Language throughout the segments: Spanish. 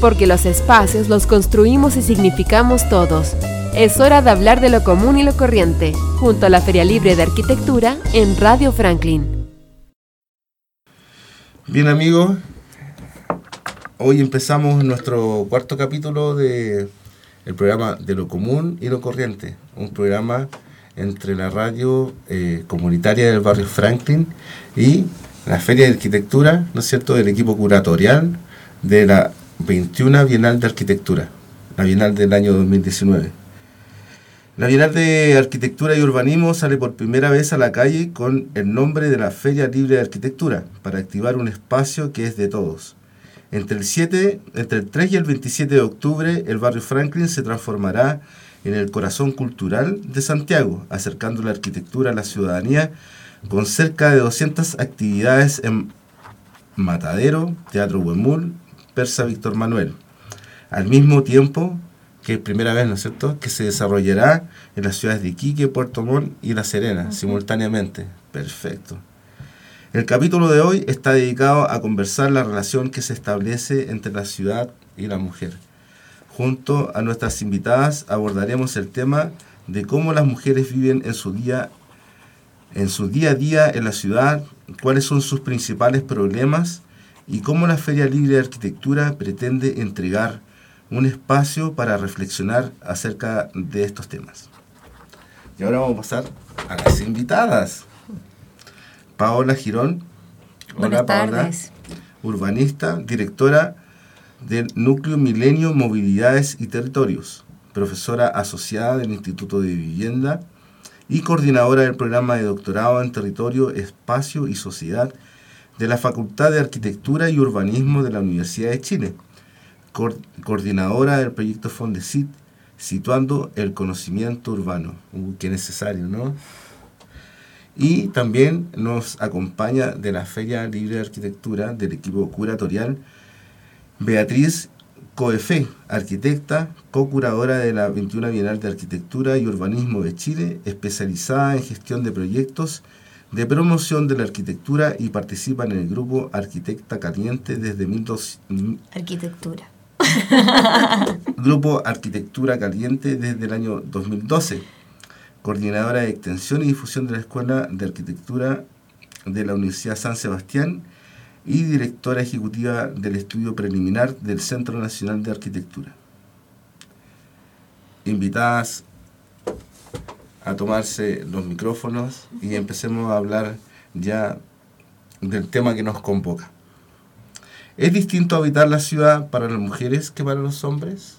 porque los espacios los construimos y significamos todos. Es hora de hablar de lo común y lo corriente, junto a la Feria Libre de Arquitectura en Radio Franklin. Bien amigos, hoy empezamos nuestro cuarto capítulo de programa de lo común y lo corriente, un programa entre la radio eh, comunitaria del barrio Franklin y la Feria de Arquitectura, ¿no es cierto?, del equipo curatorial de la 21 Bienal de Arquitectura, la Bienal del año 2019. La Bienal de Arquitectura y Urbanismo sale por primera vez a la calle con el nombre de la Feria Libre de Arquitectura, para activar un espacio que es de todos. Entre el, 7, entre el 3 y el 27 de octubre, el barrio Franklin se transformará en el corazón cultural de Santiago, acercando la arquitectura a la ciudadanía con cerca de 200 actividades en Matadero, Teatro Huemul, Persa Víctor Manuel. Al mismo tiempo que es primera vez, ¿no es cierto?, que se desarrollará en las ciudades de Iquique, Puerto Montt y La Serena, simultáneamente. Perfecto. El capítulo de hoy está dedicado a conversar la relación que se establece entre la ciudad y la mujer. Junto a nuestras invitadas abordaremos el tema de cómo las mujeres viven en su día en su día a día en la ciudad, cuáles son sus principales problemas y cómo la Feria Libre de Arquitectura pretende entregar un espacio para reflexionar acerca de estos temas. Y ahora vamos a pasar a las invitadas. Paola Girón. Buenas tardes. Urbanista, directora del Núcleo Milenio Movilidades y Territorios, profesora asociada del Instituto de Vivienda y coordinadora del programa de doctorado en Territorio, Espacio y Sociedad de la Facultad de Arquitectura y Urbanismo de la Universidad de Chile, coordinadora del proyecto Fondesit, situando el conocimiento urbano. Uh, qué necesario, ¿no? Y también nos acompaña de la Feria Libre de Arquitectura del equipo curatorial Beatriz Coefe, arquitecta, co-curadora de la 21 Bienal de Arquitectura y Urbanismo de Chile, especializada en gestión de proyectos de promoción de la arquitectura y participa en el grupo Arquitecta Caliente desde 2002. Arquitectura. grupo Arquitectura Caliente desde el año 2012. Coordinadora de extensión y difusión de la Escuela de Arquitectura de la Universidad San Sebastián y directora ejecutiva del estudio preliminar del Centro Nacional de Arquitectura. Invitadas a tomarse los micrófonos y empecemos a hablar ya del tema que nos convoca. ¿Es distinto habitar la ciudad para las mujeres que para los hombres?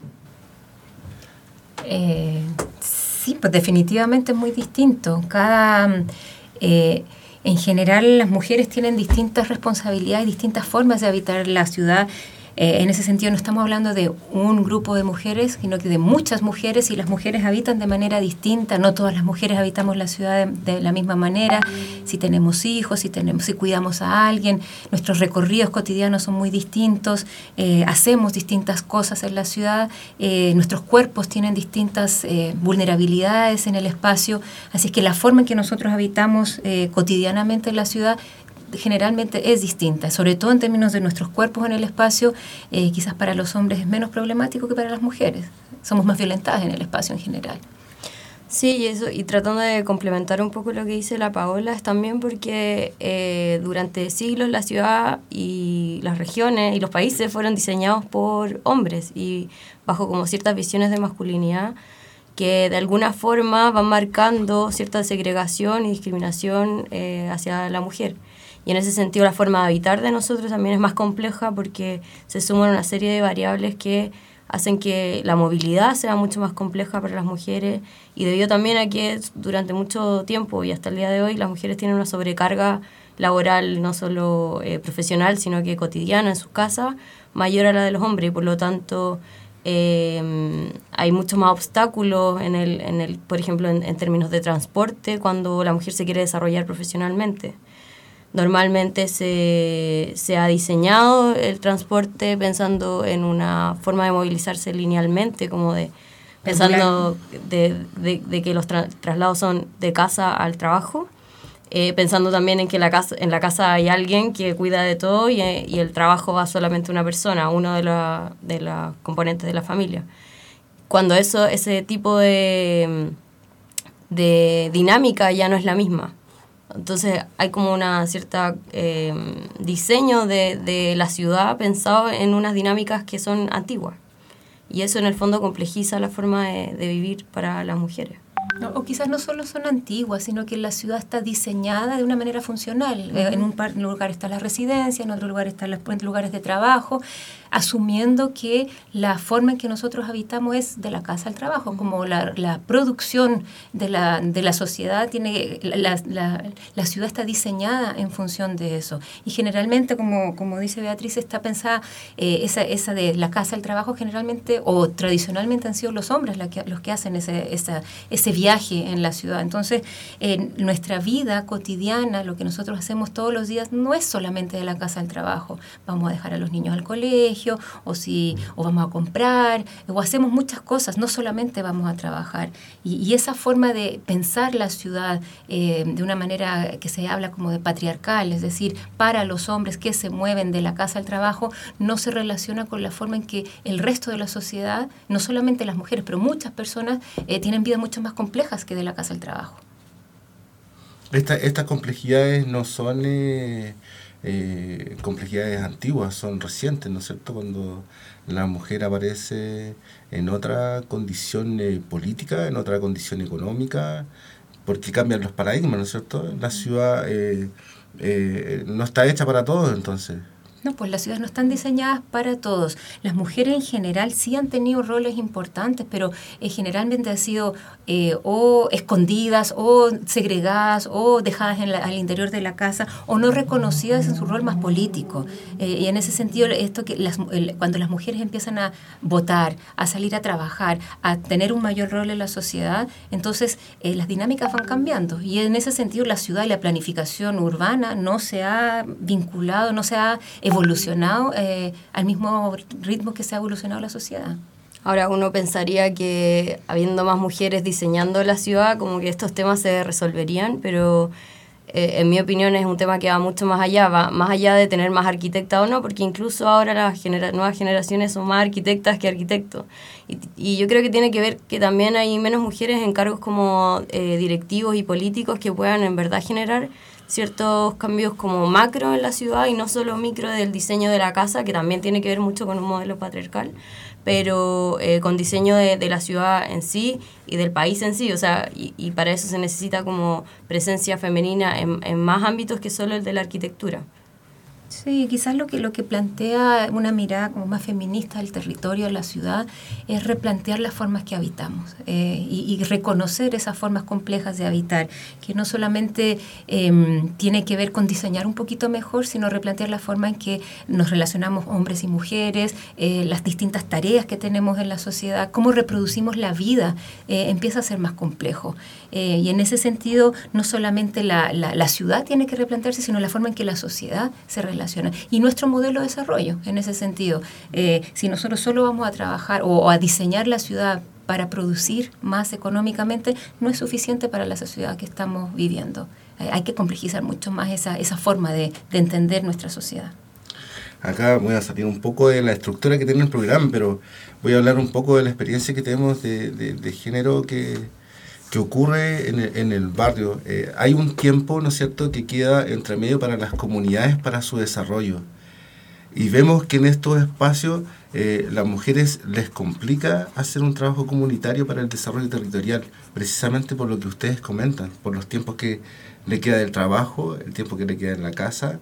Eh, sí, pues definitivamente es muy distinto. Cada eh, en general las mujeres tienen distintas responsabilidades, distintas formas de habitar la ciudad eh, en ese sentido no estamos hablando de un grupo de mujeres, sino que de muchas mujeres y las mujeres habitan de manera distinta. No todas las mujeres habitamos la ciudad de, la misma manera. Si tenemos hijos, si, tenemos, si cuidamos a alguien, nuestros recorridos cotidianos son muy distintos. Eh, hacemos distintas cosas en la ciudad. Eh, nuestros cuerpos tienen distintas vulnerabilidades en el espacio. Así que la forma en que nosotros habitamos cotidianamente en la ciudad generalmente es distinta, sobre todo en términos de nuestros cuerpos en el espacio, eh, quizás para los hombres es menos problemático que para las mujeres. Somos más violentadas en el espacio en general. Sí, y, eso, y tratando de complementar un poco lo que dice la Paola, es también porque eh, durante siglos la ciudad y las regiones y los países fueron diseñados por hombres y bajo como ciertas visiones de masculinidad que de alguna forma van marcando cierta segregación y discriminación eh, hacia la mujer. Y en ese sentido la forma de habitar de nosotros también es más compleja porque se suman una serie de variables que hacen que la movilidad sea mucho más compleja para las mujeres y debido también a que durante mucho tiempo y hasta el día de hoy las mujeres tienen una sobrecarga laboral no solo eh, profesional sino que cotidiana en sus casas mayor a la de los hombres. Y por lo tanto eh, hay muchos más obstáculos en el, en el por ejemplo en términos de transporte cuando la mujer se quiere desarrollar profesionalmente Normalmente se, se, ha diseñado el transporte pensando en una forma de movilizarse linealmente, como de pensando de, de, que los traslados son de casa al trabajo. eh, pensando también en que la casa, en la casa hay alguien que cuida de todo y, y el trabajo va solamente una persona, uno de, la, de los componentes de la familia. Cuando eso, ese tipo de, de dinámica ya no es la misma. Entonces hay como una cierta eh, diseño de, de, la ciudad pensado en unas dinámicas que son antiguas. Y eso en el fondo complejiza la forma de, de vivir para las mujeres o quizás no solo son antiguas, sino que la ciudad está diseñada de una manera funcional. Eh, en un lugar está la residencia, en otro lugar están los lugares de trabajo, asumiendo que la forma en que nosotros habitamos es de la casa al trabajo, como la, la producción de la, de la sociedad tiene, la, la, la, ciudad está diseñada en función de eso. Y generalmente, como, como dice Beatriz, está pensada eh, esa, esa de la casa al trabajo generalmente o tradicionalmente han sido los hombres los que, los que hacen ese, esa, ese viaje en la ciudad. Entonces, en nuestra vida cotidiana, lo que nosotros hacemos todos los días, no es solamente de la casa al trabajo. Vamos a dejar a los niños al colegio, o si o vamos a comprar, o hacemos muchas cosas, no solamente vamos a trabajar. Y, esa forma de pensar la ciudad eh, de una manera que se habla como de patriarcal, es decir, para los hombres que se mueven de la casa al trabajo, no se relaciona con la forma en que el resto de la sociedad, no solamente las mujeres, pero muchas personas eh, tienen vidas mucho más complejas que de la casa al trabajo. estas complejidades no son eh, eh, complejidades antiguas, son recientes, ¿no es cierto? Cuando la mujer aparece en otra condición eh, política, en otra condición económica, porque cambian los paradigmas, ¿no es cierto? La ciudad no está hecha para todos, entonces. No, pues las ciudades no están diseñadas para todos. Las mujeres en general sí han tenido roles importantes, pero eh, generalmente han sido eh, o escondidas o segregadas o dejadas al interior de la casa o no reconocidas en su rol más político. Eh, y en ese sentido, esto que las, cuando las mujeres empiezan a votar, a salir a trabajar, a tener un mayor rol en la sociedad, entonces las dinámicas van cambiando. Y en ese sentido, la ciudad y la planificación urbana no se ha vinculado, no se ha evolucionado eh, al mismo ritmo que se ha evolucionado la sociedad. Ahora uno pensaría que habiendo más mujeres diseñando la ciudad, como que estos temas se resolverían, pero eh, en mi opinión es un tema que va mucho más allá, va más allá de tener más arquitectas o no, porque incluso ahora las nuevas generaciones son más arquitectas que arquitectos. Y, y, yo creo que tiene que ver que también hay menos mujeres en cargos como eh, directivos y políticos que puedan en verdad generar ciertos cambios como macro en la ciudad y no solo micro del diseño de la casa, que también tiene que ver mucho con un modelo patriarcal, pero eh, con diseño de, de, la ciudad en sí y del país en sí. O sea, y, y para eso se necesita como presencia femenina en, en más ámbitos que solo el de la arquitectura. Sí, quizás lo que, lo que plantea una mirada como más feminista del territorio, de la ciudad, es replantear las formas que habitamos eh, y, reconocer esas formas complejas de habitar, que no solamente eh, tiene que ver con diseñar un poquito mejor, sino replantear la forma en que nos relacionamos hombres y mujeres, eh, las distintas tareas que tenemos en la sociedad, cómo reproducimos la vida, eh, empieza a ser más complejo. Eh, y en ese sentido, no solamente la, la, la ciudad tiene que replantearse, sino la forma en que la sociedad se relaciona y nuestro modelo de desarrollo, en ese sentido. Eh, si nosotros solo vamos a trabajar o, a diseñar la ciudad para producir más económicamente, no es suficiente para la sociedad que estamos viviendo. Eh, hay que complejizar mucho más esa, esa forma de, de entender nuestra sociedad. Acá voy a salir un poco de la estructura que tiene el programa, pero voy a hablar un poco de la experiencia que tenemos de género que, que ocurre en el, en el barrio. Eh, hay un tiempo, ¿no es cierto?, que queda entre medio para las comunidades, para su desarrollo. Y vemos que en estos espacios eh, las mujeres les complica hacer un trabajo comunitario para el desarrollo territorial, precisamente por lo que ustedes comentan, por los tiempos que le queda del trabajo, el tiempo que le queda en la casa.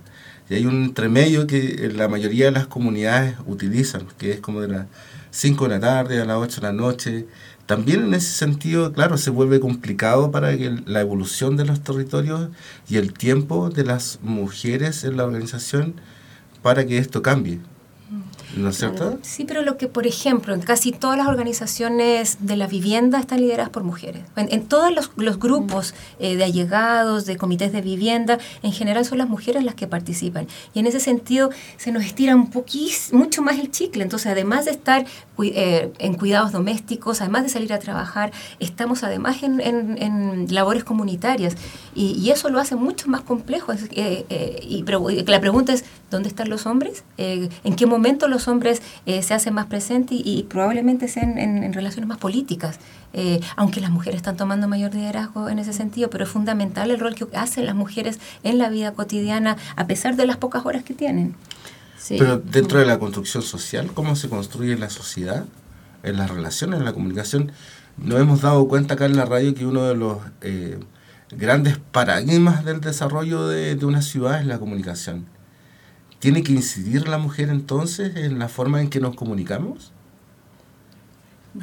Y hay un entremedio que la mayoría de las comunidades utilizan, que es como de las 5 de la tarde a las 8 de la noche, también en ese sentido, claro, se vuelve complicado para que la evolución de los territorios y el tiempo de las mujeres en la organización para que esto cambie. ¿No es cierto? Sí, pero lo que, por ejemplo, en casi todas las organizaciones de la vivienda están lideradas por mujeres. En, todos los, grupos eh, de allegados, de comités de vivienda, en general son las mujeres las que participan. Y en ese sentido se nos estira un poquísimo, mucho más el chicle. Entonces, además de estar eh, en cuidados domésticos, además de salir a trabajar, estamos además en, labores comunitarias. Y, eso lo hace mucho más complejo. Eh, y, la pregunta es, ¿dónde están los hombres? ¿En qué momento los hombres eh, se hacen más presentes y, probablemente sean en, relaciones más políticas, eh, aunque las mujeres están tomando mayor liderazgo en ese sentido, pero es fundamental el rol que hacen las mujeres en la vida cotidiana, a pesar de las pocas horas que tienen. Pero dentro de la construcción social, ¿cómo se construye la sociedad? En las relaciones, en la comunicación, nos hemos dado cuenta acá en la radio que uno de los eh, grandes paradigmas del desarrollo de una ciudad es la comunicación ¿Tiene que incidir la mujer entonces en la forma en que nos comunicamos?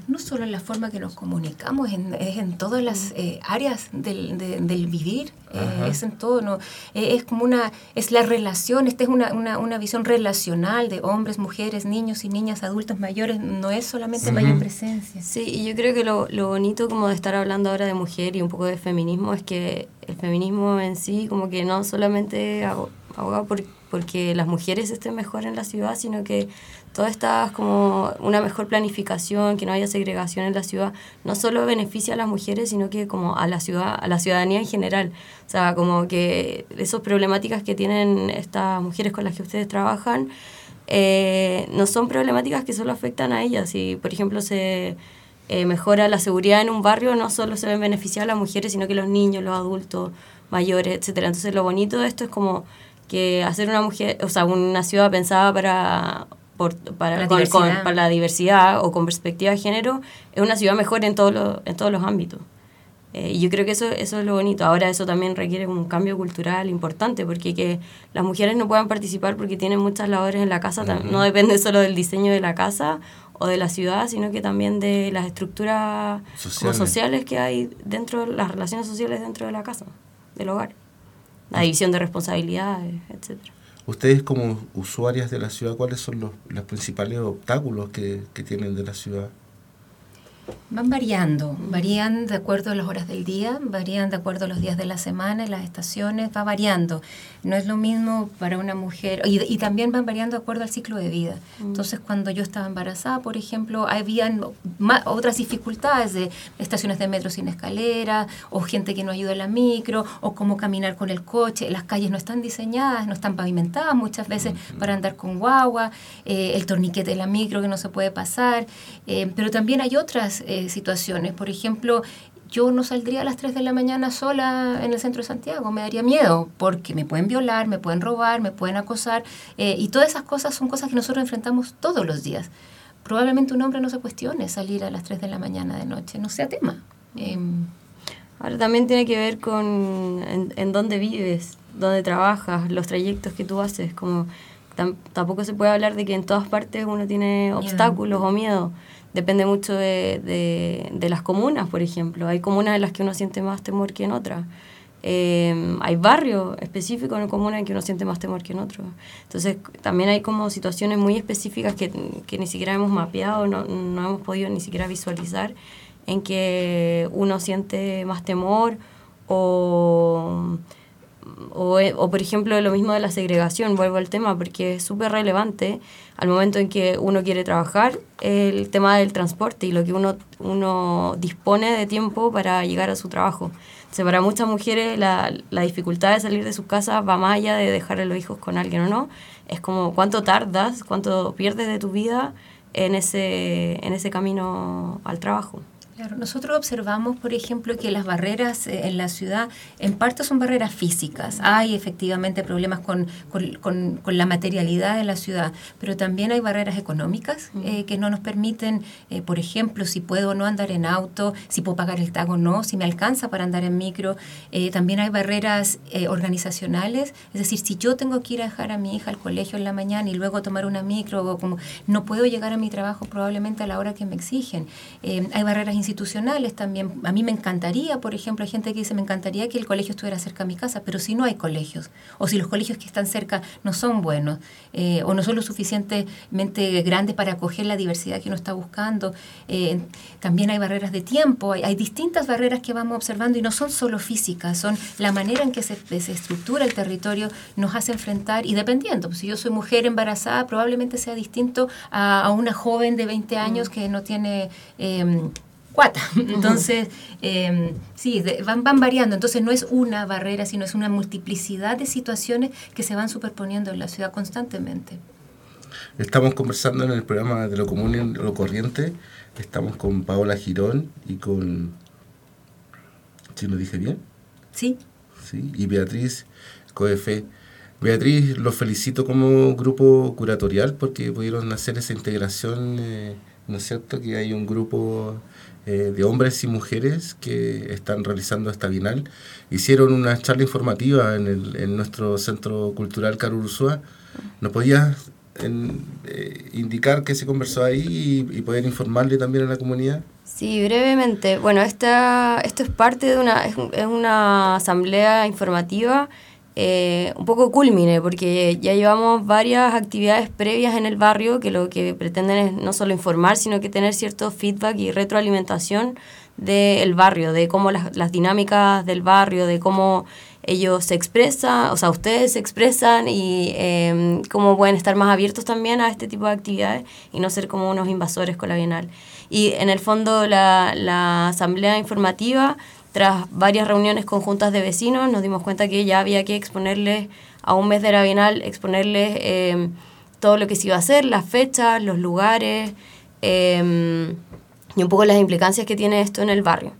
No solo en la forma que nos comunicamos, es en todas las eh, áreas del, del vivir, eh, es en todo, ¿no? Eh, es como una, es la relación, esta es una, una, una, visión relacional de hombres, mujeres, niños y niñas, adultos mayores, no es solamente mayor presencia. Sí, y yo creo que lo, lo bonito como de estar hablando ahora de mujer y un poco de feminismo es que el feminismo en sí como que no solamente aboga por porque las mujeres estén mejor en la ciudad, sino que toda esta como una mejor planificación, que no haya segregación en la ciudad, no solo beneficia a las mujeres, sino que como a la ciudad, a la ciudadanía en general. O sea, como que esas problemáticas que tienen estas mujeres con las que ustedes trabajan, eh, no son problemáticas que solo afectan a ellas. Si, por ejemplo, se eh, mejora la seguridad en un barrio, no solo se ven beneficiadas las mujeres, sino que los niños, los adultos mayores, etcétera. Entonces, lo bonito de esto es como que hacer una mujer, o sea, una ciudad pensada para para, la para la diversidad o con perspectiva de género es una ciudad mejor en, todo en todos los ámbitos. Eh, y yo creo que eso, eso es lo bonito. Ahora eso también requiere un cambio cultural importante, porque que las mujeres no puedan participar porque tienen muchas labores en la casa, no depende solo del diseño de la casa o de la ciudad, sino que también de las estructuras sociales, sociales que hay dentro, las relaciones sociales dentro de la casa, del hogar la división de responsabilidades, etcétera. Ustedes como usuarias de la ciudad, ¿cuáles son los, los principales obstáculos que, que tienen de la ciudad? Van variando, varían de acuerdo a las horas del día, varían de acuerdo a los días de la semana, las estaciones, va variando. No es lo mismo para una mujer, y, también van variando de acuerdo al ciclo de vida. Mm. Entonces, cuando yo estaba embarazada, por ejemplo, habían otras dificultades de estaciones de metro sin escalera, o gente que no ayuda a la micro, o cómo caminar con el coche. Las calles no están diseñadas, no están pavimentadas muchas veces mm. para andar con guagua, eh, el torniquete de la micro que no se puede pasar, eh, pero también hay otras eh, situaciones. Por ejemplo, yo no saldría a las 3 de la mañana sola en el centro de Santiago, me daría miedo, porque me pueden violar, me pueden robar, me pueden acosar, eh, y todas esas cosas son cosas que nosotros enfrentamos todos los días. Probablemente un hombre no se cuestione salir a las 3 de la mañana de noche, no sea tema. Em, Ahora también tiene que ver con en, dónde vives, dónde trabajas, los trayectos que tú haces, como tampoco se puede hablar de que en todas partes uno tiene obstáculos o miedo depende mucho de, de, las comunas, por ejemplo. Hay comunas en las que uno siente más temor que en otras. Eh, hay barrios específicos en comunas en que uno siente más temor que en otros. Entonces, también hay como situaciones muy específicas que, que ni siquiera hemos mapeado, no, no, hemos podido ni siquiera visualizar, en que uno siente más temor o o, o, por ejemplo lo mismo de la segregación, vuelvo al tema porque es súper relevante al momento en que uno quiere trabajar el tema del transporte y lo que uno, uno dispone de tiempo para llegar a su trabajo. O para muchas mujeres la, la dificultad de salir de sus casas va más allá de dejar a los hijos con alguien o no. Es como cuánto tardas, cuánto pierdes de tu vida en ese, en ese camino al trabajo. Claro, nosotros observamos, por ejemplo, que las barreras eh, en la ciudad en parte son barreras físicas. Hay efectivamente problemas con, con, con, la materialidad de la ciudad, pero también hay barreras económicas eh, que no nos permiten, eh, por ejemplo, si puedo o no andar en auto, si puedo pagar el tago o no, si me alcanza para andar en micro. también hay barreras organizacionales, es decir, si yo tengo que ir a dejar a mi hija al colegio en la mañana y luego tomar una micro, o como no puedo llegar a mi trabajo probablemente a la hora que me exigen. hay barreras institucionales también. A mí me encantaría, por ejemplo, hay gente que dice, me encantaría que el colegio estuviera cerca de mi casa, pero si no hay colegios, o si los colegios que están cerca no son buenos, eh, o no son lo suficientemente grandes para acoger la diversidad que uno está buscando, eh, también hay barreras de tiempo, hay, distintas barreras que vamos observando y no son solo físicas, son la manera en que se, se estructura el territorio, nos hace enfrentar, y dependiendo, pues, si yo soy mujer embarazada, probablemente sea distinto a, a una joven de 20 años que no tiene... Eh, cuata. Entonces, eh, sí, van, van variando. Entonces no es una barrera, sino es una multiplicidad de situaciones que se van superponiendo en la ciudad constantemente. Estamos conversando en el programa de lo común y lo corriente. Estamos con Paola Girón y con... ¿Sí lo dije bien? Sí. Sí, y Beatriz Coefe. Beatriz, los felicito como grupo curatorial porque pudieron hacer esa integración, eh, ¿no es cierto? Que hay un grupo eh, de hombres y mujeres que están realizando esta Bienal. Hicieron una charla informativa en, el, en nuestro Centro Cultural Carurusúa. ¿Nos podías eh, indicar qué se conversó ahí y, poder informarle también a la comunidad? Sí, brevemente. Bueno, esta, esto es parte de una, es una asamblea informativa eh, un poco culmine, porque ya llevamos varias actividades previas en el barrio que lo que pretenden es no solo informar, sino que tener cierto feedback y retroalimentación del barrio, de cómo las, las dinámicas del barrio, de cómo ellos se expresan, o sea, ustedes se expresan y eh, cómo pueden estar más abiertos también a este tipo de actividades y no ser como unos invasores con la Bienal. Y en el fondo la, la asamblea informativa tras varias reuniones conjuntas de vecinos, nos dimos cuenta que ya había que exponerles a un mes de la Bienal, exponerles em, todo lo que se iba a hacer, las fechas, los lugares em, y un poco las implicancias que tiene esto en el barrio.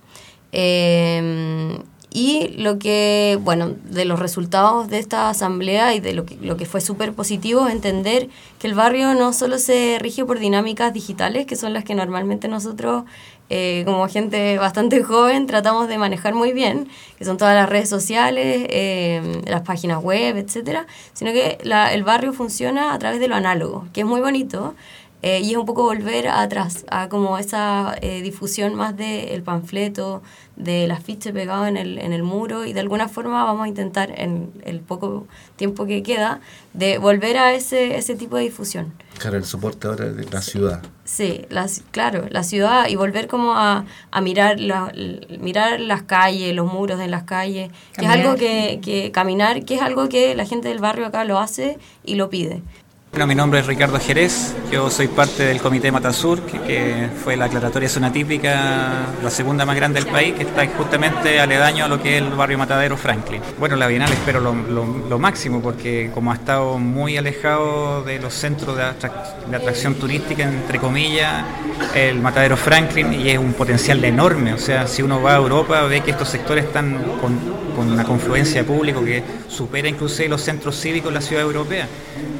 Em, y lo que, bueno, de los resultados de esta asamblea y de lo que, lo que fue súper positivo entender que el barrio no solo se rige por dinámicas digitales, que son las que normalmente nosotros eh, como gente bastante joven, tratamos de manejar muy bien, que son todas las redes sociales, eh, las páginas web, etcétera, sino que el barrio funciona a través de lo análogo, que es muy bonito, eh, y es un poco volver atrás, a como esa eh, difusión más del panfleto, del afiche pegado en el, en el muro y de alguna forma vamos a intentar en el poco tiempo que queda de volver a ese, ese tipo de difusión. Claro, el soporte ahora de la ciudad. Sí, las, claro, la ciudad y volver como a, a mirar, la, mirar las calles, los muros de las calles, que es algo que, que caminar, que es algo que la gente del barrio acá lo hace y lo pide. Bueno, mi nombre es Ricardo Jerez, yo soy parte del Comité Matasur, que, fue la aclaratoria zona típica, la segunda más grande del país, que está justamente aledaño a lo que es el barrio Matadero Franklin. Bueno, la Bienal espero lo, máximo, porque como ha estado muy alejado de los centros de, atrac de, atracción turística, entre comillas, el Matadero Franklin, y es un potencial enorme, o sea, si uno va a Europa ve que estos sectores están con, con una confluencia de público que supera inclusive los centros cívicos de la ciudad europea.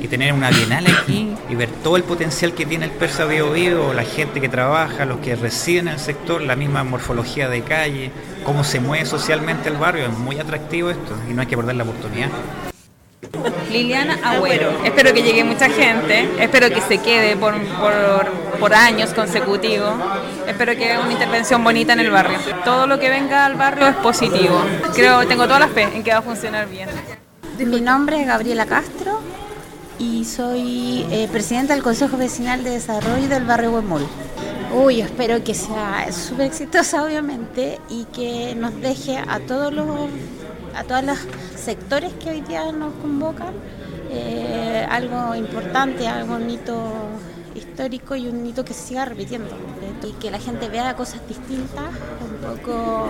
Y tener una bienal aquí y ver todo el potencial que tiene el Persa Bio Bio, la gente que trabaja, los que residen en el sector, la misma morfología de calle, cómo se mueve socialmente el barrio, es muy atractivo esto y no hay que perder la oportunidad. Liliana Agüero. Espero que llegue mucha gente, espero que se quede por, por, por años consecutivos, espero que haga una intervención bonita en el barrio. Todo lo que venga al barrio es positivo. Creo, tengo toda la fe en que va a funcionar bien. Mi nombre es Gabriela Castro y soy eh, presidenta del Consejo Vecinal de Desarrollo del barrio Huemul. Uy, espero que sea súper exitosa, obviamente, y que nos deje a todos los a todos los sectores que hoy día nos convocan eh, algo importante, algo bonito histórico y un hito que se siga repitiendo y que la gente vea cosas distintas, un poco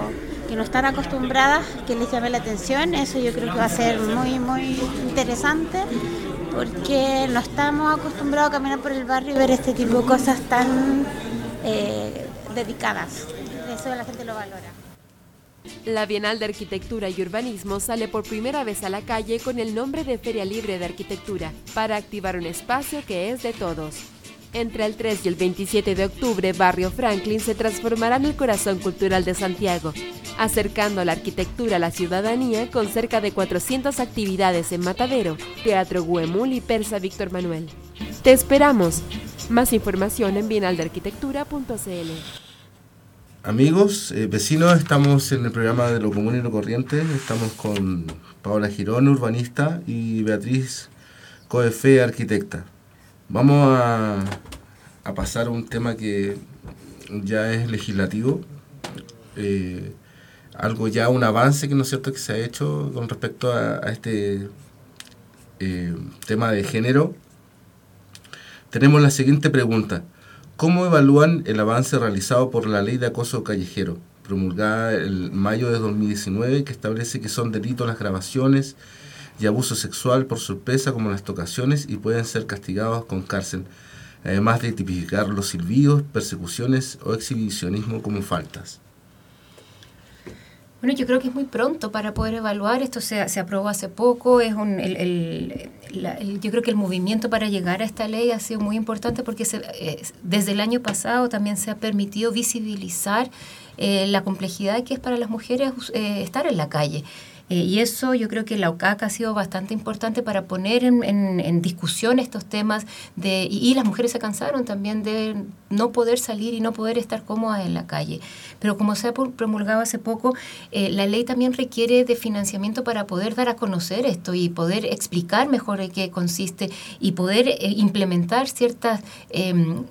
que no están acostumbradas, que les llame la atención, eso yo creo que va a ser muy muy interesante porque no estamos acostumbrados a caminar por el barrio y ver este tipo de cosas tan eh, dedicadas. Eso la gente lo valora. La Bienal de Arquitectura y Urbanismo sale por primera vez a la calle con el nombre de Feria Libre de Arquitectura, para activar un espacio que es de todos. Entre el 3 y el 27 de octubre, Barrio Franklin se transformará en el corazón cultural de Santiago, acercando la arquitectura a la ciudadanía con cerca de 400 actividades en Matadero, Teatro Guemul y Persa Víctor Manuel. ¡Te esperamos! Más información en bienaldearquitectura.cl. Amigos, eh, vecinos, estamos en el programa de lo común y lo corriente. Estamos con Paola Girón, urbanista, y Beatriz Coefe, arquitecta. Vamos a, a pasar a un tema que ya es legislativo. Eh, algo ya, un avance que no es cierto que se ha hecho con respecto a, este eh, tema de género. Tenemos la siguiente pregunta. ¿Cómo evalúan el avance realizado por la ley de acoso callejero, promulgada en mayo de 2019, que establece que son delitos las grabaciones y abuso sexual por sorpresa como las tocaciones y pueden ser castigados con cárcel, además de tipificar los silbidos, persecuciones o exhibicionismo como faltas? Bueno, yo creo que es muy pronto para poder evaluar. Esto se, se aprobó hace poco. Es un, el, el, yo creo que el movimiento para llegar a esta ley ha sido muy importante porque se, desde el año pasado también se ha permitido visibilizar eh, la complejidad que es para las mujeres eh, estar en la calle. Eh, y eso yo creo que la OCAC ha sido bastante importante para poner en, en, discusión estos temas de, y, las mujeres se cansaron también de no poder salir y no poder estar cómodas en la calle. Pero como se ha promulgado hace poco, eh, la ley también requiere de financiamiento para poder dar a conocer esto y poder explicar mejor en qué consiste y poder eh, implementar ciertas em,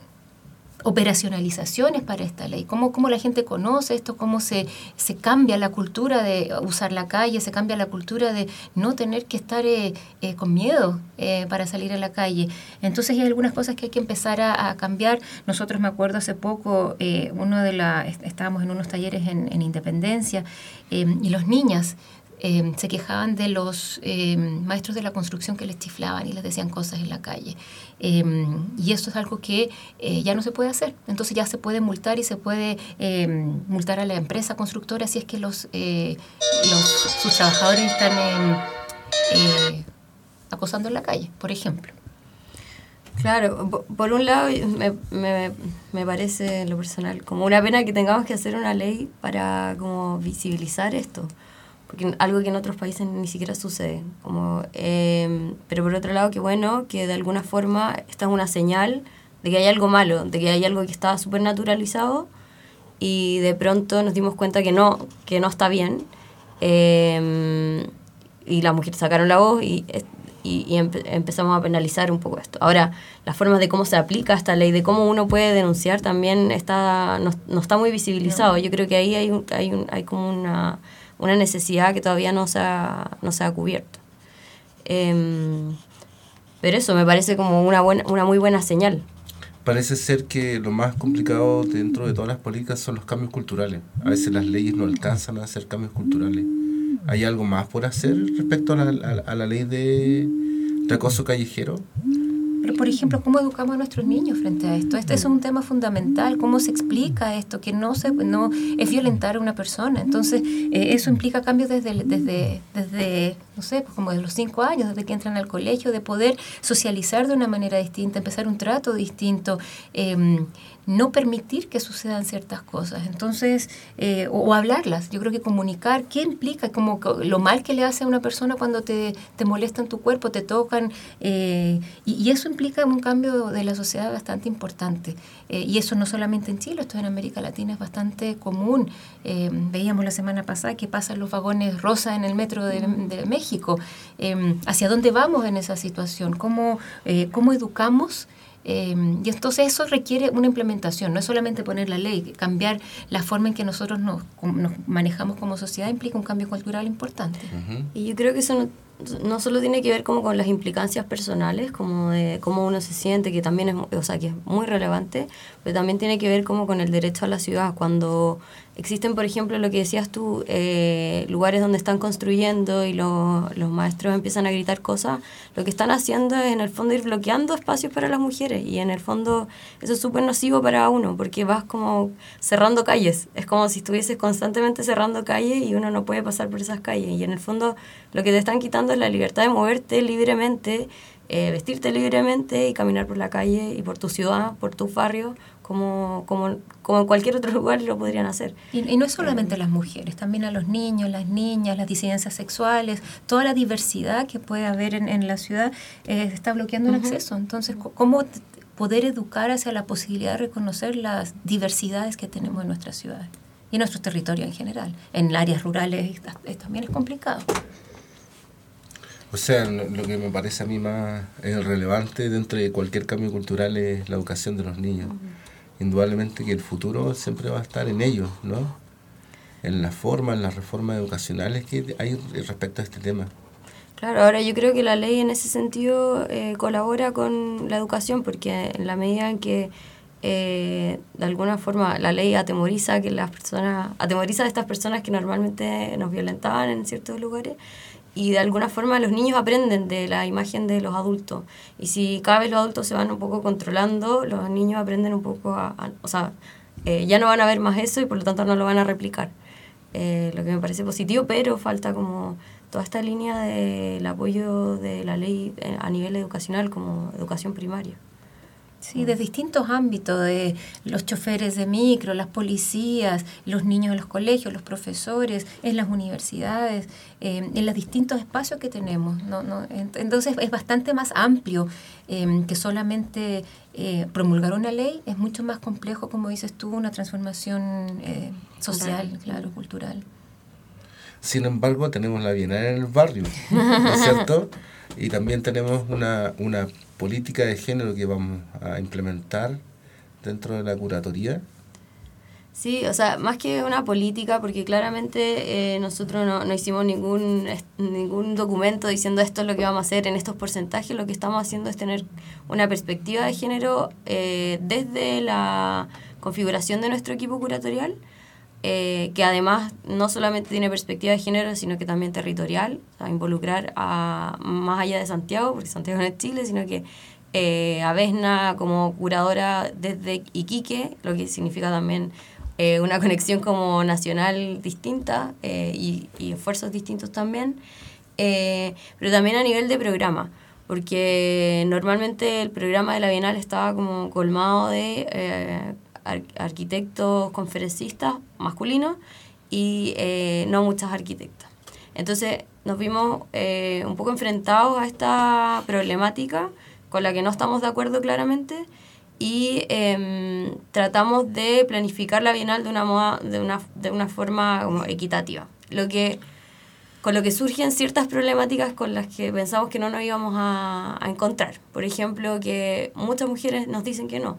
operacionalizaciones para esta ley, cómo, cómo la gente conoce esto, cómo se, se cambia la cultura de usar la calle, se cambia la cultura de no tener que estar eh, eh, con miedo eh, para salir a la calle. Entonces hay algunas cosas que hay que empezar a, cambiar. Nosotros me acuerdo hace poco, uno de la, estábamos en unos talleres en, en Independencia y los niñas Em, se quejaban de los em, maestros de la construcción que les chiflaban y les decían cosas en la calle. Em, y esto es algo que eh, ya no se puede hacer. Entonces ya se puede multar y se puede multar a la empresa constructora si es que los, eh, sus trabajadores están eh, acosando en la calle, por ejemplo. Claro, por un lado me, me, me, parece lo personal como una pena que tengamos que hacer una ley para como visibilizar esto porque algo que en otros países ni siquiera sucede. Como, em, pero por otro lado, que bueno, que de alguna forma esta es una señal de que hay algo malo, de que hay algo que está súper naturalizado y de pronto nos dimos cuenta que no, que no está bien. Em, y las mujeres sacaron la voz y, y, empezamos a penalizar un poco esto. Ahora, las formas de cómo se aplica esta ley, de cómo uno puede denunciar también está, no, no está muy visibilizado. Yo creo que ahí hay, un, hay, un, hay como una una necesidad que todavía no se ha, no se ha cubierto. Em, pero eso me parece como una, buena, una muy buena señal. Parece ser que lo más complicado dentro de todas las políticas son los cambios culturales. A veces las leyes no alcanzan a hacer cambios culturales. ¿Hay algo más por hacer respecto a la, a, la ley de, de acoso callejero? Pero, por ejemplo, ¿cómo educamos a nuestros niños frente a esto? Este es un tema fundamental. ¿Cómo se explica esto? Que no, se, no es violentar a una persona. Entonces, eh, eso implica cambios desde, desde, desde no sé, pues como de los cinco años, desde que entran al colegio, de poder socializar de una manera distinta, empezar un trato distinto. Eh, no permitir que sucedan ciertas cosas. Entonces, eh, o, hablarlas. Yo creo que comunicar, ¿qué implica? Como lo mal que le hace a una persona cuando te, te molestan tu cuerpo, te tocan. Eh, y, eso implica un cambio de la sociedad bastante importante. Eh, y eso no solamente en Chile, esto en América Latina es bastante común. veíamos la semana pasada que pasan los vagones rosa en el metro de, de México. ¿Hacia dónde vamos en esa situación? ¿Cómo, cómo educamos? Em, y entonces eso requiere una implementación, no es solamente poner la ley, cambiar la forma en que nosotros nos, manejamos como sociedad implica un cambio cultural importante. Y yo creo que eso no, solo tiene que ver como con las implicancias personales, como de cómo uno se siente, que también es, o sea, que es muy relevante, pero también tiene que ver como con el derecho a la ciudad, cuando Existen, por ejemplo, lo que decías tú, eh, lugares donde están construyendo y los maestros empiezan a gritar cosas. Lo que están haciendo es, en el fondo, ir bloqueando espacios para las mujeres. Y en el fondo, eso es súper nocivo para uno, porque vas como cerrando calles. Es como si estuvieses constantemente cerrando calles y uno no puede pasar por esas calles. Y en el fondo, lo que te están quitando es la libertad de moverte libremente, eh, vestirte libremente y caminar por la calle y por tu ciudad, por tu barrio como, como, como en cualquier otro lugar lo podrían hacer. Y, no es solamente las mujeres, también a los niños, las niñas, las disidencias sexuales, toda la diversidad que puede haber en, en la ciudad eh, está bloqueando el acceso. Entonces, ¿cómo poder educar hacia la posibilidad de reconocer las diversidades que tenemos en nuestra ciudad? y en nuestros territorios en general. En áreas rurales también es complicado. O sea, lo que me parece a mí más relevante dentro de cualquier cambio cultural es la educación de los niños. Indudablemente que el futuro siempre va a estar en ellos, ¿no? En la forma, en las reformas educacionales que hay respecto a este tema. Claro, ahora yo creo que la ley en ese sentido eh, colabora con la educación porque en la medida en que eh, de alguna forma la ley atemoriza que las personas atemoriza a estas personas que normalmente nos violentaban en ciertos lugares y de alguna forma los niños aprenden de la imagen de los adultos. Y si cada vez los adultos se van un poco controlando, los niños aprenden un poco a... o sea, eh, ya no van a ver más eso y por lo tanto no lo van a replicar. Eh, lo que me parece positivo, pero falta como toda esta línea del apoyo de la ley eh, a nivel educacional como educación primaria. Sí, de distintos ámbitos, de los choferes de micro, las policías, los niños en los colegios, los profesores, en las universidades, eh, en los distintos espacios que tenemos. ¿no? ¿no? Entonces es bastante más amplio em, que solamente eh, promulgar una ley, es mucho más complejo, como dices tú, una transformación eh, social, claro, cultural. Sin embargo, tenemos la Bienal en el barrio, ¿no es cierto? Y también tenemos una, una política de género que vamos a implementar dentro de la curatoría? Sí, o sea, más que una política, porque claramente eh, nosotros no, no, hicimos ningún, ningún documento diciendo esto es lo que vamos a hacer en estos porcentajes, lo que estamos haciendo es tener una perspectiva de género eh, desde la configuración de nuestro equipo curatorial, eh, que además no solamente tiene perspectiva de género, sino que también territorial, o involucrar a, más allá de Santiago, porque Santiago no es Chile, sino que eh, a Vesna como curadora desde Iquique, lo que significa también eh, una conexión como nacional distinta eh, y, y, esfuerzos distintos también, pero también a nivel de programa porque normalmente el programa de la Bienal estaba como colmado de arquitectos conferencistas masculinos y eh, no muchas arquitectas. Entonces nos vimos eh, un poco enfrentados a esta problemática con la que no estamos de acuerdo claramente y em, tratamos de planificar la Bienal de una, moda, de una, de una forma como equitativa. Lo que, con lo que surgen ciertas problemáticas con las que pensamos que no nos íbamos a, a encontrar. Por ejemplo, que muchas mujeres nos dicen que no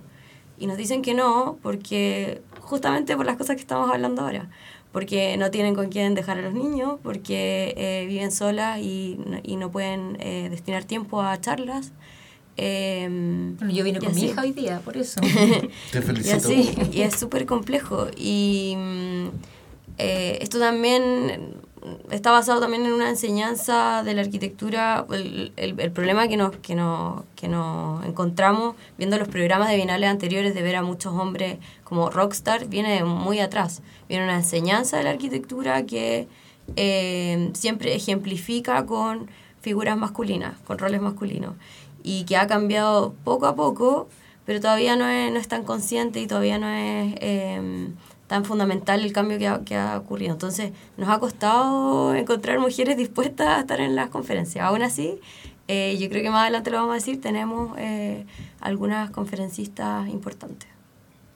y nos dicen que no porque justamente por las cosas que estamos hablando ahora. Porque no tienen con quién dejar a los niños, porque eh, viven solas y, y no pueden eh, destinar tiempo a charlas. Eh, yo vine con mi hija hoy día, por eso. Te felicito. Y, así, y es súper complejo. Y eh, esto también está basado también en una enseñanza de la arquitectura, el, el, problema que nos, que, nos, que nos encontramos viendo los programas de bienales anteriores de ver a muchos hombres como rockstar, viene muy atrás. Viene una enseñanza de la arquitectura que eh, siempre ejemplifica con figuras masculinas, con roles masculinos, y que ha cambiado poco a poco, pero todavía no es, no es tan consciente y todavía no es... Eh, tan fundamental el cambio que ha, ocurrido. Entonces, nos ha costado encontrar mujeres dispuestas a estar en las conferencias. Aún así, eh, yo creo que más adelante lo vamos a decir, tenemos eh, algunas conferencistas importantes.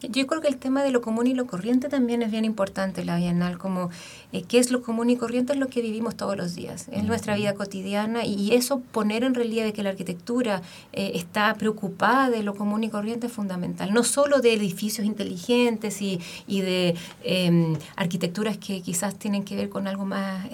Yo creo que el tema de lo común y lo corriente también es bien importante la Bienal, como eh, qué es lo común y corriente es lo que vivimos todos los días, es nuestra vida cotidiana y eso poner en relieve que la arquitectura eh, está preocupada de lo común y corriente es fundamental, no solo de edificios inteligentes y, y de eh, arquitecturas que quizás tienen que ver con algo más...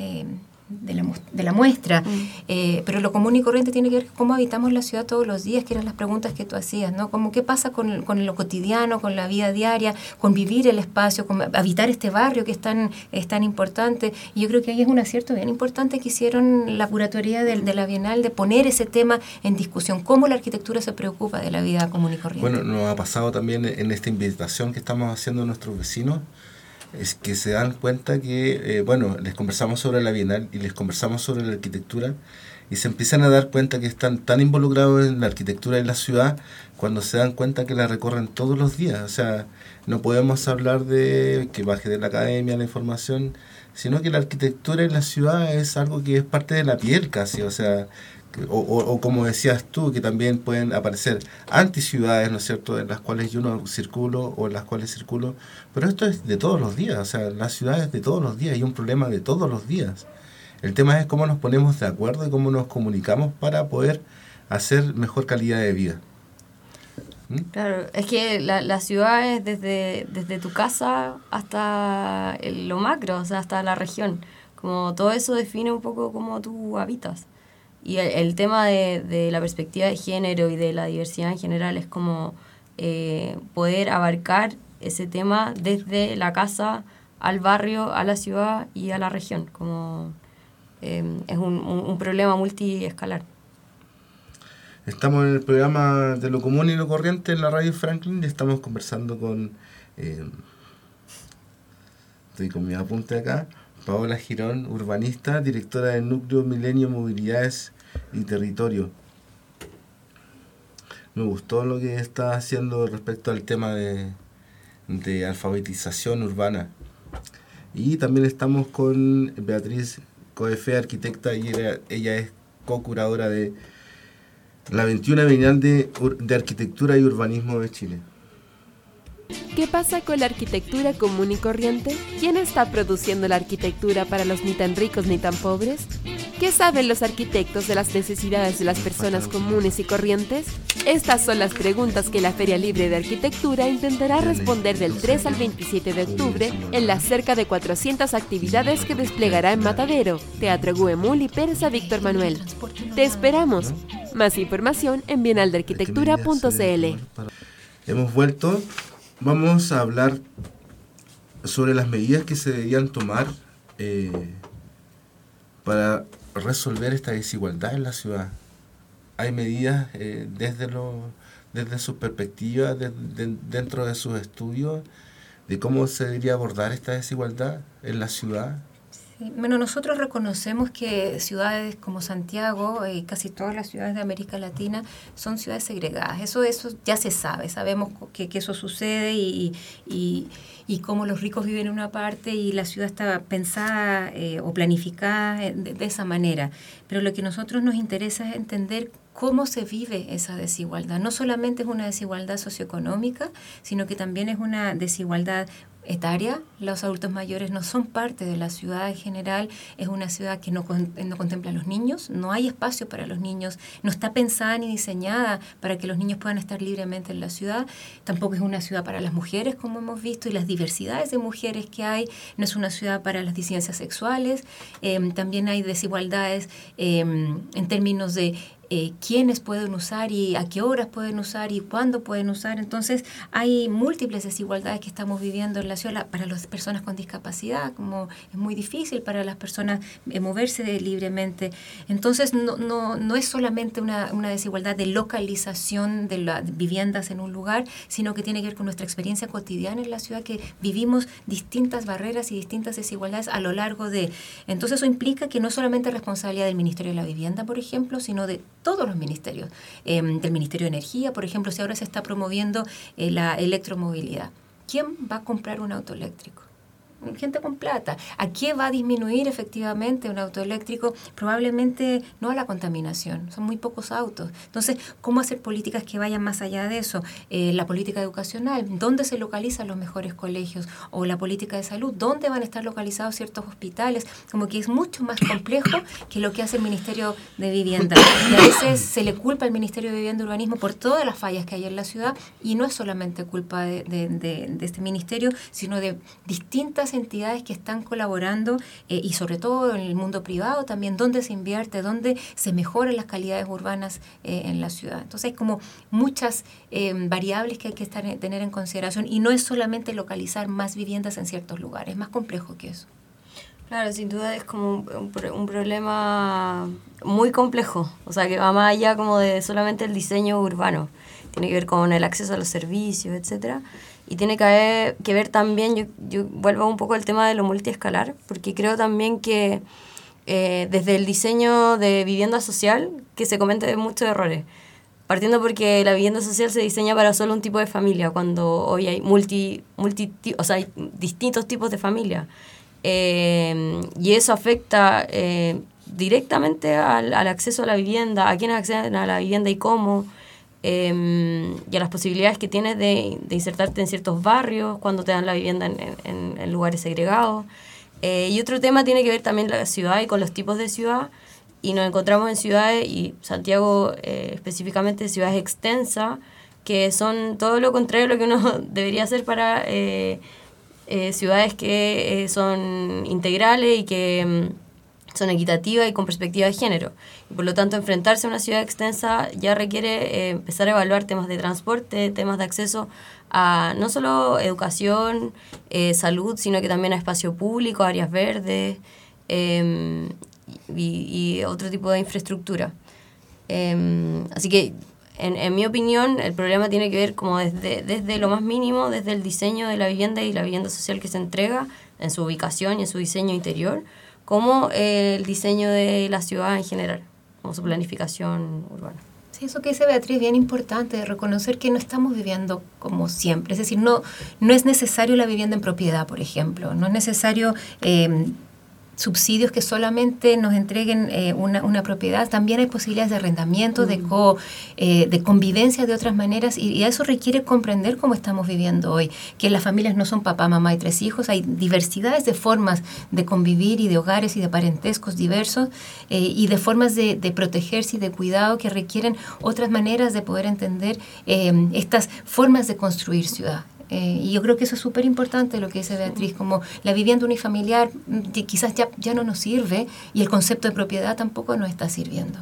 De la, de la muestra, mm. eh, pero lo común y corriente tiene que ver con cómo habitamos la ciudad todos los días, que eran las preguntas que tú hacías, ¿no? Como qué pasa con, con lo cotidiano, con la vida diaria, con vivir el espacio, con habitar este barrio que es tan, es tan importante. Y yo creo que ahí es un acierto bien importante que hicieron la curatoría de, de la Bienal de poner ese tema en discusión, cómo la arquitectura se preocupa de la vida común y corriente. Bueno, nos ha pasado también en esta invitación que estamos haciendo a nuestros vecinos, es que se dan cuenta que, eh, bueno, les conversamos sobre la Bienal y les conversamos sobre la arquitectura y se empiezan a dar cuenta que están tan involucrados en la arquitectura de la ciudad cuando se dan cuenta que la recorren todos los días. O sea, no podemos hablar de que baje de la academia la información, sino que la arquitectura en la ciudad es algo que es parte de la piel casi. O sea, o, o, como decías tú, que también pueden aparecer anticiudades, ¿no es cierto?, en las cuales yo no circulo o en las cuales circulo, pero esto es de todos los días, o sea, las ciudades de todos los días, hay un problema de todos los días. El tema es cómo nos ponemos de acuerdo y cómo nos comunicamos para poder hacer mejor calidad de vida. ¿Mm? Claro, es que la, la ciudad es desde, desde tu casa hasta lo macro, o sea, hasta la región. Como todo eso define un poco cómo tú habitas. Y el, tema de, de, la perspectiva de género y de la diversidad en general es como eh, poder abarcar ese tema desde la casa al barrio, a la ciudad y a la región. Como eh, es un, un, problema multiescalar. Estamos en el programa de lo común y lo corriente en la radio Franklin y estamos conversando con, eh, estoy con mi apunte acá, Paola Girón, urbanista, directora del Núcleo Milenio Movilidades y territorio. Me gustó lo que está haciendo respecto al tema de, de alfabetización urbana. Y también estamos con Beatriz Coefe, arquitecta, y ella, es co-curadora de la 21 Bienal de, de Arquitectura y Urbanismo de Chile. ¿Qué pasa con la arquitectura común y corriente? ¿Quién está produciendo la arquitectura para los ni tan ricos ni tan pobres? ¿Qué saben los arquitectos de las necesidades de las personas comunes y corrientes? Estas son las preguntas que la Feria Libre de Arquitectura intentará responder del 3 al 27 de octubre en las cerca de 400 actividades que desplegará en Matadero, Teatro Guemul y Pérez Víctor Manuel. Te esperamos. Más información en bienaldearquitectura.cl. Hemos vuelto vamos a hablar sobre las medidas que se deberían tomar eh, para resolver esta desigualdad en la ciudad. Hay medidas eh, desde, lo, desde su perspectiva, dentro de sus estudios, de cómo se debería abordar esta desigualdad en la ciudad. Bueno, nosotros reconocemos que ciudades como Santiago y casi todas las ciudades de América Latina son ciudades segregadas. Eso, eso ya se sabe, sabemos que, eso sucede y, y, cómo los ricos viven en una parte y la ciudad está pensada eh, o planificada de, de esa manera. Pero lo que nosotros nos interesa es entender cómo se vive esa desigualdad. No solamente es una desigualdad socioeconómica, sino que también es una desigualdad etaria. Los adultos mayores no son parte de la ciudad en general. Es una ciudad que no, no, contempla a los niños. No hay espacio para los niños. No está pensada ni diseñada para que los niños puedan estar libremente en la ciudad. Tampoco es una ciudad para las mujeres, como hemos visto, y las diversidades de mujeres que hay. No es una ciudad para las disidencias sexuales. Em, también hay desigualdades em, en términos de eh, quiénes pueden usar y a qué horas pueden usar y cuándo pueden usar. Entonces hay múltiples desigualdades que estamos viviendo en la ciudad para las personas con discapacidad, como es muy difícil para las personas eh, moverse libremente. Entonces no, no, no es solamente una, una, desigualdad de localización de las viviendas en un lugar, sino que tiene que ver con nuestra experiencia cotidiana en la ciudad, que vivimos distintas barreras y distintas desigualdades a lo largo de... Entonces eso implica que no solamente es responsabilidad del Ministerio de la Vivienda, por ejemplo, sino de todos los ministerios, em, del Ministerio de Energía, por ejemplo, si ahora se está promoviendo eh, la electromovilidad. ¿Quién va a comprar un auto eléctrico? Gente con plata. ¿A qué va a disminuir efectivamente un auto eléctrico? Probablemente no a la contaminación, son muy pocos autos. Entonces, ¿cómo hacer políticas que vayan más allá de eso? Eh, la política educacional, ¿dónde se localizan los mejores colegios? O la política de salud, ¿dónde van a estar localizados ciertos hospitales? Como que es mucho más complejo que lo que hace el Ministerio de Vivienda. Y a veces se le culpa al Ministerio de Vivienda y Urbanismo por todas las fallas que hay en la ciudad y no es solamente culpa de, de este ministerio, sino de distintas entidades que están colaborando eh, y sobre todo en el mundo privado también, dónde se invierte, dónde se mejoran las calidades urbanas eh, en la ciudad. Entonces hay como muchas eh, variables que hay que estar, tener en consideración y no es solamente localizar más viviendas en ciertos lugares, es más complejo que eso. Claro, sin duda es como un, un, problema muy complejo, o sea, que va más allá como de solamente el diseño urbano, tiene que ver con el acceso a los servicios, etcétera y tiene que, que ver también, yo, vuelvo un poco al tema de lo multiescalar, porque creo también que eh, desde el diseño de vivienda social, que se cometen muchos errores. Partiendo porque la vivienda social se diseña para solo un tipo de familia, cuando hoy hay multi, multi o sea, hay distintos tipos de familia. Eh, y eso afecta eh, directamente al, al, acceso a la vivienda, a quiénes acceden a la vivienda y cómo, eh, y a las posibilidades que tienes de, de, insertarte en ciertos barrios cuando te dan la vivienda en, en, lugares segregados. Eh, y otro tema tiene que ver también la ciudad y con los tipos de ciudad. Y nos encontramos en ciudades, y Santiago eh, específicamente, ciudades extensas, que son todo lo contrario a lo que uno debería hacer para eh, eh, ciudades que son integrales y que mm, son equitativas y con perspectiva de género. Y por lo tanto, enfrentarse a una ciudad extensa ya requiere empezar a evaluar temas de transporte, temas de acceso a no solo educación, salud, sino que también a espacio público, áreas verdes em, y, y, otro tipo de infraestructura. Em, así que en, en, mi opinión, el problema tiene que ver como desde, desde lo más mínimo, desde el diseño de la vivienda y la vivienda social que se entrega en su ubicación y en su diseño interior, como el diseño de la ciudad en general, como su planificación urbana. Sí, eso que dice Beatriz, bien importante, reconocer que no estamos viviendo como siempre. Es decir, no, no es necesario la vivienda en propiedad, por ejemplo. No es necesario eh, subsidios que solamente nos entreguen eh, una, una, propiedad, también hay posibilidades de arrendamiento, mm. de, co, eh, de convivencia de otras maneras y, y, eso requiere comprender cómo estamos viviendo hoy, que las familias no son papá, mamá y tres hijos, hay diversidades de formas de convivir y de hogares y de parentescos diversos eh, y de formas de, de, protegerse y de cuidado que requieren otras maneras de poder entender estas formas de construir ciudad. Eh, y yo creo que eso es súper importante lo que dice Beatriz, como la vivienda unifamiliar quizás ya, ya no nos sirve y el concepto de propiedad tampoco nos está sirviendo.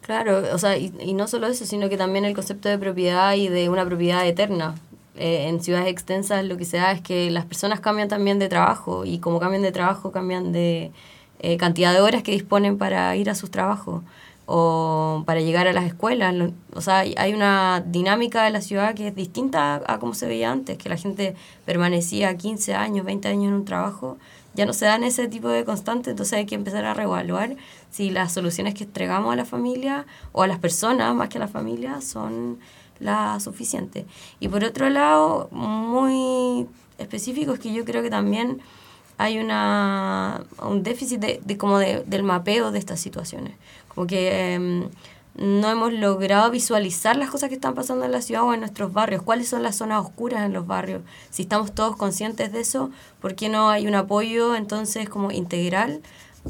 Claro, o sea, y, y no solo eso, sino que también el concepto de propiedad y de una propiedad eterna. Eh, en ciudades extensas lo que se da es que las personas cambian también de trabajo y como cambian de trabajo cambian de eh, cantidad de horas que disponen para ir a sus trabajos o para llegar a las escuelas. O sea, hay una dinámica de la ciudad que es distinta a, como se veía antes, que la gente permanecía 15 años, 20 años en un trabajo. Ya no se dan ese tipo de constante, entonces hay que empezar a reevaluar si las soluciones que entregamos a la familia o a las personas más que a la familia son las suficientes. Y por otro lado, muy específico es que yo creo que también hay una, un déficit de, de como de, del mapeo de estas situaciones. Como que eh, no hemos logrado visualizar las cosas que están pasando en la ciudad o en nuestros barrios, cuáles son las zonas oscuras en los barrios. Si estamos todos conscientes de eso, ¿por qué no hay un apoyo entonces como integral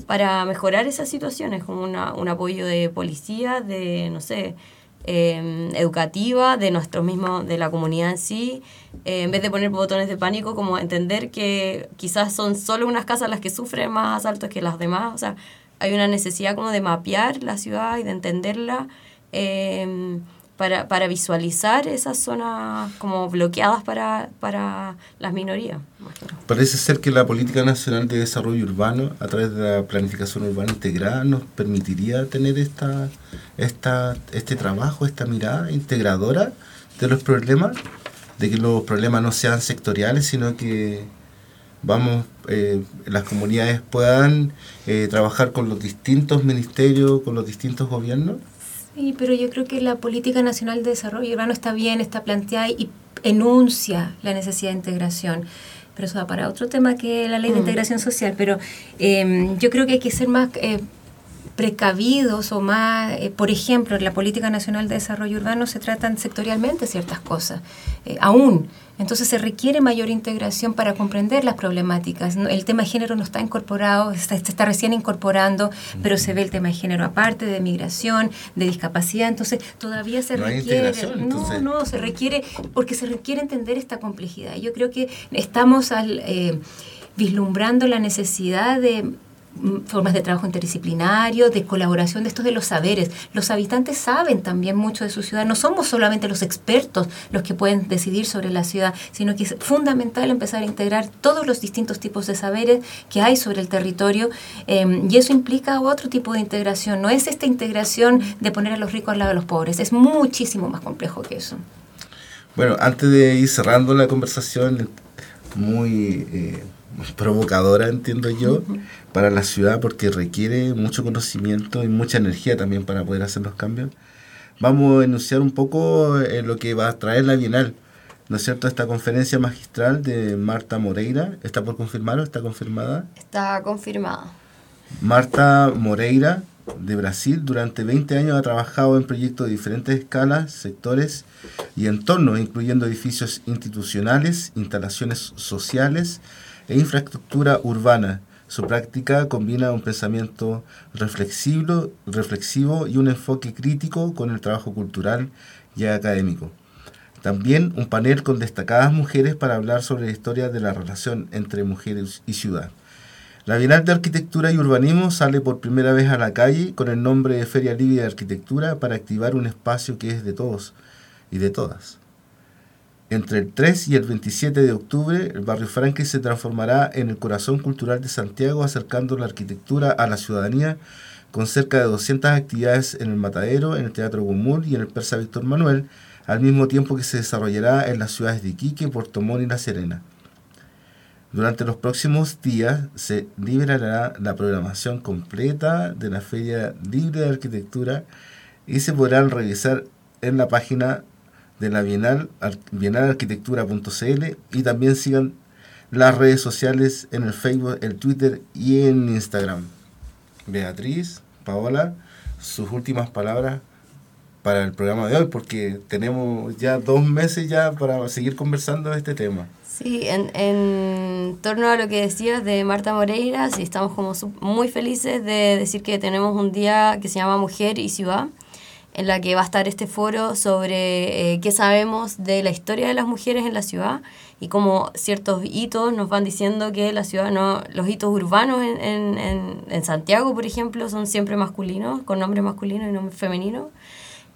para mejorar esas situaciones? Como una, un apoyo de policía, de, no sé, eh, educativa, de nuestro mismo, de la comunidad en sí, eh, en vez de poner botones de pánico, como entender que quizás son solo unas casas las que sufren más asaltos que las demás, o sea, hay una necesidad como de mapear la ciudad y de entenderla eh, para, para, visualizar esas zonas como bloqueadas para, para las minorías. Parece ser que la Política Nacional de Desarrollo Urbano, a través de la planificación urbana integrada, nos permitiría tener esta, esta, este trabajo, esta mirada integradora de los problemas, de que los problemas no sean sectoriales, sino que vamos, eh, las comunidades puedan eh, trabajar con los distintos ministerios, con los distintos gobiernos? Sí, pero yo creo que la Política Nacional de Desarrollo Urbano está bien, está planteada y enuncia la necesidad de integración. Pero eso va para otro tema que la ley de integración social. Pero eh, yo creo que hay que ser más eh, precavidos o más, eh, por ejemplo, en la Política Nacional de Desarrollo Urbano se tratan sectorialmente ciertas cosas, eh, aún. Entonces se requiere mayor integración para comprender las problemáticas. El tema de género no está incorporado, está, se está recién incorporando, pero se ve el tema de género aparte, de migración, de discapacidad. Entonces todavía se no requiere... No, no, se requiere, porque se requiere entender esta complejidad. Yo creo que estamos al, eh, vislumbrando la necesidad de formas de trabajo interdisciplinario, de colaboración de estos de los saberes. Los habitantes saben también mucho de su ciudad. No somos solamente los expertos los que pueden decidir sobre la ciudad, sino que es fundamental empezar a integrar todos los distintos tipos de saberes que hay sobre el territorio eh, y eso implica otro tipo de integración. No es esta integración de poner a los ricos al lado de los pobres, es muchísimo más complejo que eso. Bueno, antes de ir cerrando la conversación, muy... Eh, provocadora, entiendo yo, uh -huh. Para la ciudad porque requiere mucho conocimiento y mucha energía también para poder hacer los cambios. Vamos a enunciar un poco eh, lo que va a traer la Bienal, ¿no es cierto? Esta conferencia magistral de Marta Moreira, ¿está por confirmar o está confirmada? Está confirmada. Marta Moreira, de Brasil, durante 20 años ha trabajado en proyectos de diferentes escalas, sectores y entornos, incluyendo edificios institucionales, instalaciones sociales e infraestructura urbana. Su práctica combina un pensamiento reflexivo, reflexivo y un enfoque crítico con el trabajo cultural y académico. También un panel con destacadas mujeres para hablar sobre la historia de la relación entre mujeres y ciudad. La Bienal de Arquitectura y Urbanismo sale por primera vez a la calle con el nombre de Feria Libre de Arquitectura para activar un espacio que es de todos y de todas. Entre el 3 y el 27 de octubre, el barrio Franque se transformará en el corazón cultural de Santiago, acercando la arquitectura a la ciudadanía con cerca de 200 actividades en el Matadero, en el Teatro Gumul y en el Persa Víctor Manuel, al mismo tiempo que se desarrollará en las ciudades de Iquique, Puerto y La Serena. Durante los próximos días se liberará la programación completa de la Feria Libre de Arquitectura y se podrán revisar en la página de la Bienal, bienalarquitectura.cl y también sigan las redes sociales en el Facebook, el Twitter y en Instagram. Beatriz, Paola, sus últimas palabras para el programa de hoy, porque tenemos ya dos meses ya para seguir conversando de este tema. Sí, en, en torno a lo que decías de Marta Moreira, sí, estamos como muy felices de decir que tenemos un día que se llama Mujer y Ciudad, en la que va a estar este foro sobre eh, qué sabemos de la historia de las mujeres en la ciudad y cómo ciertos hitos nos van diciendo que la ciudad no, los hitos urbanos en, en, en Santiago, por ejemplo, son siempre masculinos, con nombre masculino y nombre femenino.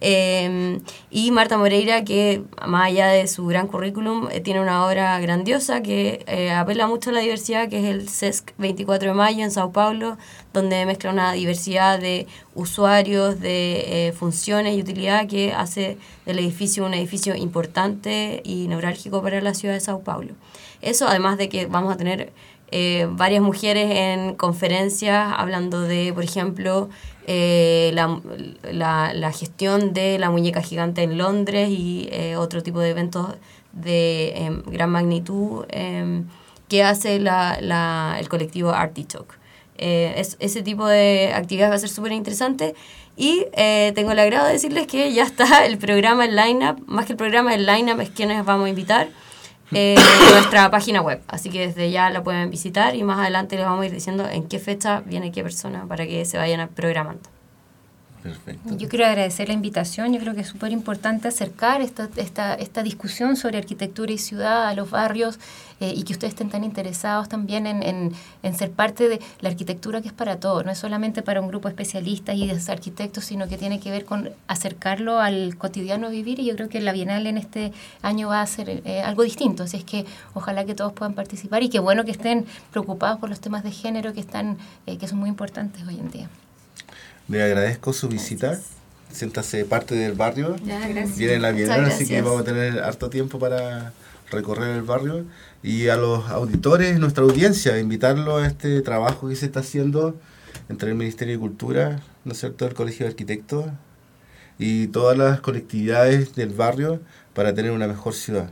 Em, y Marta Moreira, que más allá de su gran currículum, eh, tiene una obra grandiosa que eh, apela mucho a la diversidad, que es el CESC 24 de mayo en Sao Paulo, donde mezcla una diversidad de usuarios, de eh, funciones y utilidad que hace del edificio un edificio importante y neurálgico para la ciudad de Sao Paulo. Eso, además de que vamos a tener varias mujeres en conferencias hablando de, por ejemplo, eh, la, la, la, gestión de la muñeca gigante en Londres y eh, otro tipo de eventos de em, gran magnitud em, que hace la, el colectivo Artichoke. Eh, es, ese tipo de actividades va a ser súper interesante y tengo el agrado de decirles que ya está el programa, el line-up, más que el programa, el line-up es quienes vamos a invitar en nuestra página web. Así que desde ya la pueden visitar y más adelante les vamos a ir diciendo en qué fecha viene qué persona para que se vayan programando. Yo quiero agradecer la invitación. Yo creo que es súper importante acercar esta, esta, esta, discusión sobre arquitectura y ciudad a los barrios eh, y que ustedes estén tan interesados también en, en, en, ser parte de la arquitectura que es para todos. No es solamente para un grupo de especialistas y de arquitectos, sino que tiene que ver con acercarlo al cotidiano vivir. Y yo creo que la Bienal en este año va a ser eh, algo distinto. Así es que ojalá que todos puedan participar y qué bueno que estén preocupados por los temas de género que, están, eh, que son muy importantes hoy en día. Le agradezco su visita. Siéntase parte del barrio. Viene la Bienal, así que vamos a tener harto tiempo para recorrer el barrio. Y a los auditores, nuestra audiencia, invitarlos a este trabajo que se está haciendo entre el Ministerio de Cultura, ¿no es cierto?, el Colegio de Arquitectos y todas las colectividades del barrio para tener una mejor ciudad,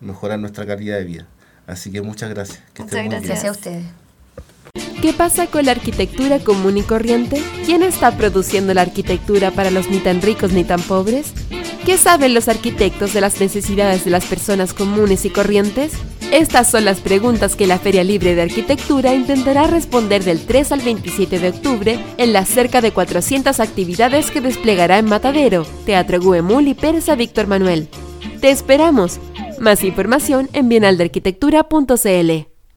mejorar nuestra calidad de vida. Así que muchas gracias. muchas gracias a ustedes. ¿Qué pasa con la arquitectura común y corriente? ¿Quién está produciendo la arquitectura para los ni tan ricos ni tan pobres? ¿Qué saben los arquitectos de las necesidades de las personas comunes y corrientes? Estas son las preguntas que la Feria Libre de Arquitectura intentará responder del 3 al 27 de octubre en las cerca de 400 actividades que desplegará en Matadero, Teatro Guemul y Persa Víctor Manuel. ¡Te esperamos! Más información en bienaldearquitectura.cl.